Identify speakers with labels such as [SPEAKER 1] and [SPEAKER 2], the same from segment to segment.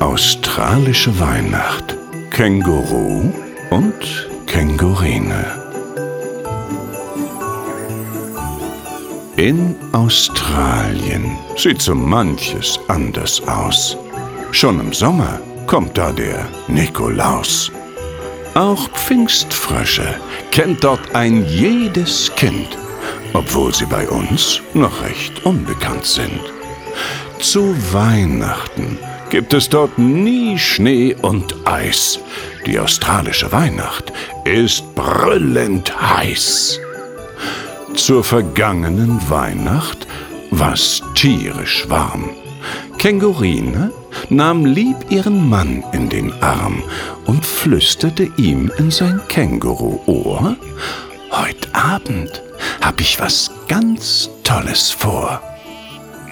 [SPEAKER 1] Australische Weihnacht. Känguru und Kängurine. In Australien sieht so manches anders aus. Schon im Sommer kommt da der Nikolaus. Auch Pfingstfrösche kennt dort ein jedes Kind, obwohl sie bei uns noch recht unbekannt sind. Zu Weihnachten gibt es dort nie Schnee und Eis. Die australische Weihnacht ist brüllend heiß. Zur vergangenen Weihnacht war's tierisch warm. Kängurine nahm lieb ihren Mann in den Arm und flüsterte ihm in sein Känguruohr, Heut Abend hab ich was ganz Tolles vor.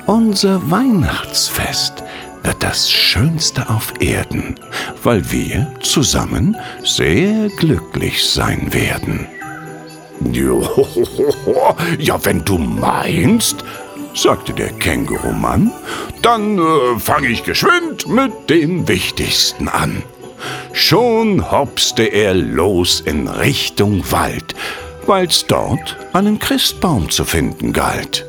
[SPEAKER 1] Unser Weihnachtsfest wird das Schönste auf Erden, weil wir zusammen sehr glücklich sein werden.
[SPEAKER 2] Ja, wenn du meinst, sagte der Kängurumann, dann äh, fange ich geschwind mit dem Wichtigsten an. Schon hopste er los in Richtung Wald, weil's dort einen Christbaum zu finden galt.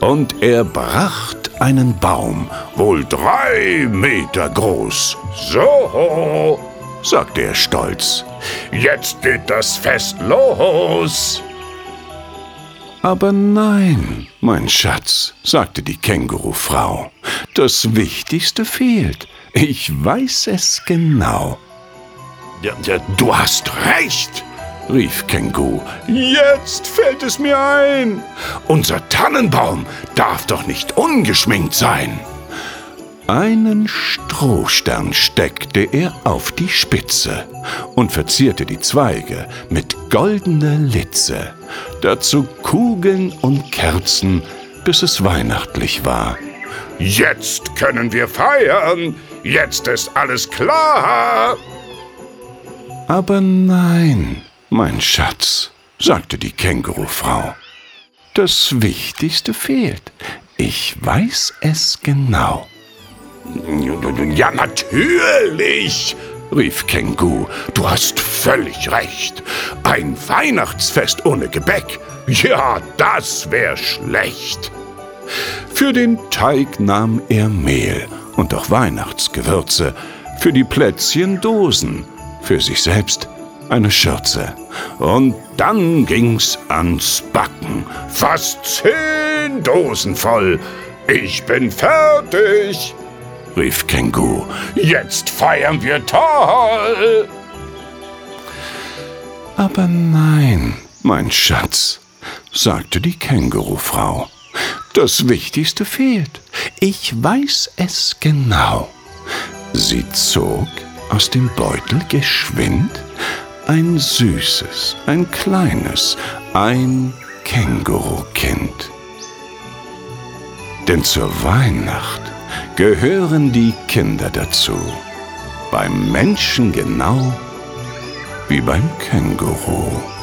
[SPEAKER 2] Und er bracht einen Baum, wohl drei Meter groß. So, sagte er stolz, jetzt geht das Fest los.
[SPEAKER 1] Aber nein, mein Schatz, sagte die Kängurufrau, das Wichtigste fehlt. Ich weiß es genau.
[SPEAKER 2] Ja, ja, du hast recht, rief Känguru. Jetzt fällt es mir ein. Unser Tannenbaum darf doch nicht ungeschminkt sein.
[SPEAKER 1] Einen Strohstern steckte er auf die Spitze und verzierte die Zweige mit goldener Litze, dazu Kugeln und Kerzen, bis es weihnachtlich war.
[SPEAKER 2] Jetzt können wir feiern, jetzt ist alles klar.
[SPEAKER 1] Aber nein, mein Schatz, sagte die Kängurufrau. Das Wichtigste fehlt. Ich weiß es genau.
[SPEAKER 2] Ja, natürlich, rief Kengu. Du hast völlig recht. Ein Weihnachtsfest ohne Gebäck. Ja, das wär schlecht.
[SPEAKER 1] Für den Teig nahm er Mehl und auch Weihnachtsgewürze, für die Plätzchen Dosen, für sich selbst eine Schürze.
[SPEAKER 2] Und dann ging's ans Backen. Fast zehn Dosen voll. Ich bin fertig rief Kengu. Jetzt feiern wir toll!
[SPEAKER 1] Aber nein, mein Schatz, sagte die Kängurufrau. Das Wichtigste fehlt. Ich weiß es genau. Sie zog aus dem Beutel geschwind ein süßes, ein kleines, ein Kängurukind. Denn zur Weihnacht gehören die Kinder dazu. Beim Menschen genau wie beim Känguru.